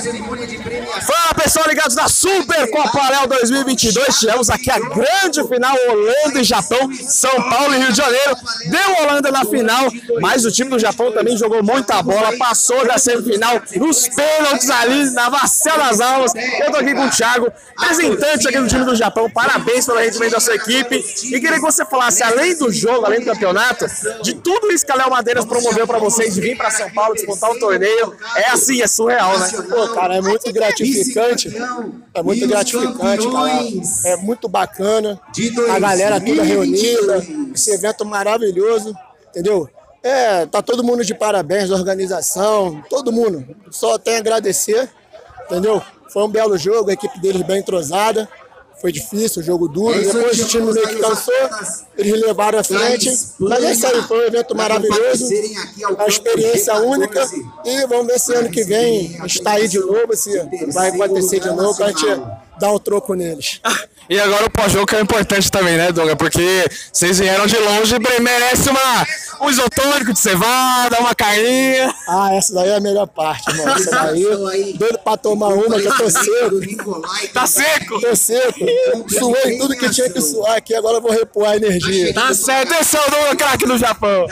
Fala pessoal ligados na Super Copa Léo 2022. Tivemos aqui a grande final Holanda e Japão, São Paulo e Rio de Janeiro. Deu Holanda na final, mas o time do Japão também jogou muita bola, passou da semifinal nos pênaltis ali, na vacina das almas. Eu tô aqui com o Thiago, representante aqui do time do Japão. Parabéns pelo rendimento da sua equipe. E queria que você falasse, além do jogo, além do campeonato, de tudo isso que a Léo Madeiras promoveu para vocês, de vir para São Paulo disputar o torneio. É assim, é surreal, né? Pô, cara, é muito gratificante. É muito gratificante, cara. É muito bacana. A galera toda reunida. Esse evento maravilhoso, entendeu? É, tá todo mundo de parabéns, a organização, todo mundo. Só tem a agradecer, entendeu? Foi um belo jogo, a equipe deles bem entrosada. Foi difícil, jogo duro. Depois o time meio que cansou, eles levaram à frente. Mas é isso aí, foi um evento maravilhoso, uma experiência única. E vamos ver se ano que vem está aí de novo, se vai acontecer de novo, pra gente dar um troco neles. E agora o pós-jogo que é importante também, né, Douglas? Porque vocês vieram de longe e merece uma, um isotônico de cevada, uma carninha. Ah, essa daí é a melhor parte, mano. Essa daí, doido pra tomar uma, que eu tô seco. Tá seco? Tô seco. Suei tudo que tinha que suar aqui, agora eu vou repor a energia. Tá certo, esse é o craque do Japão.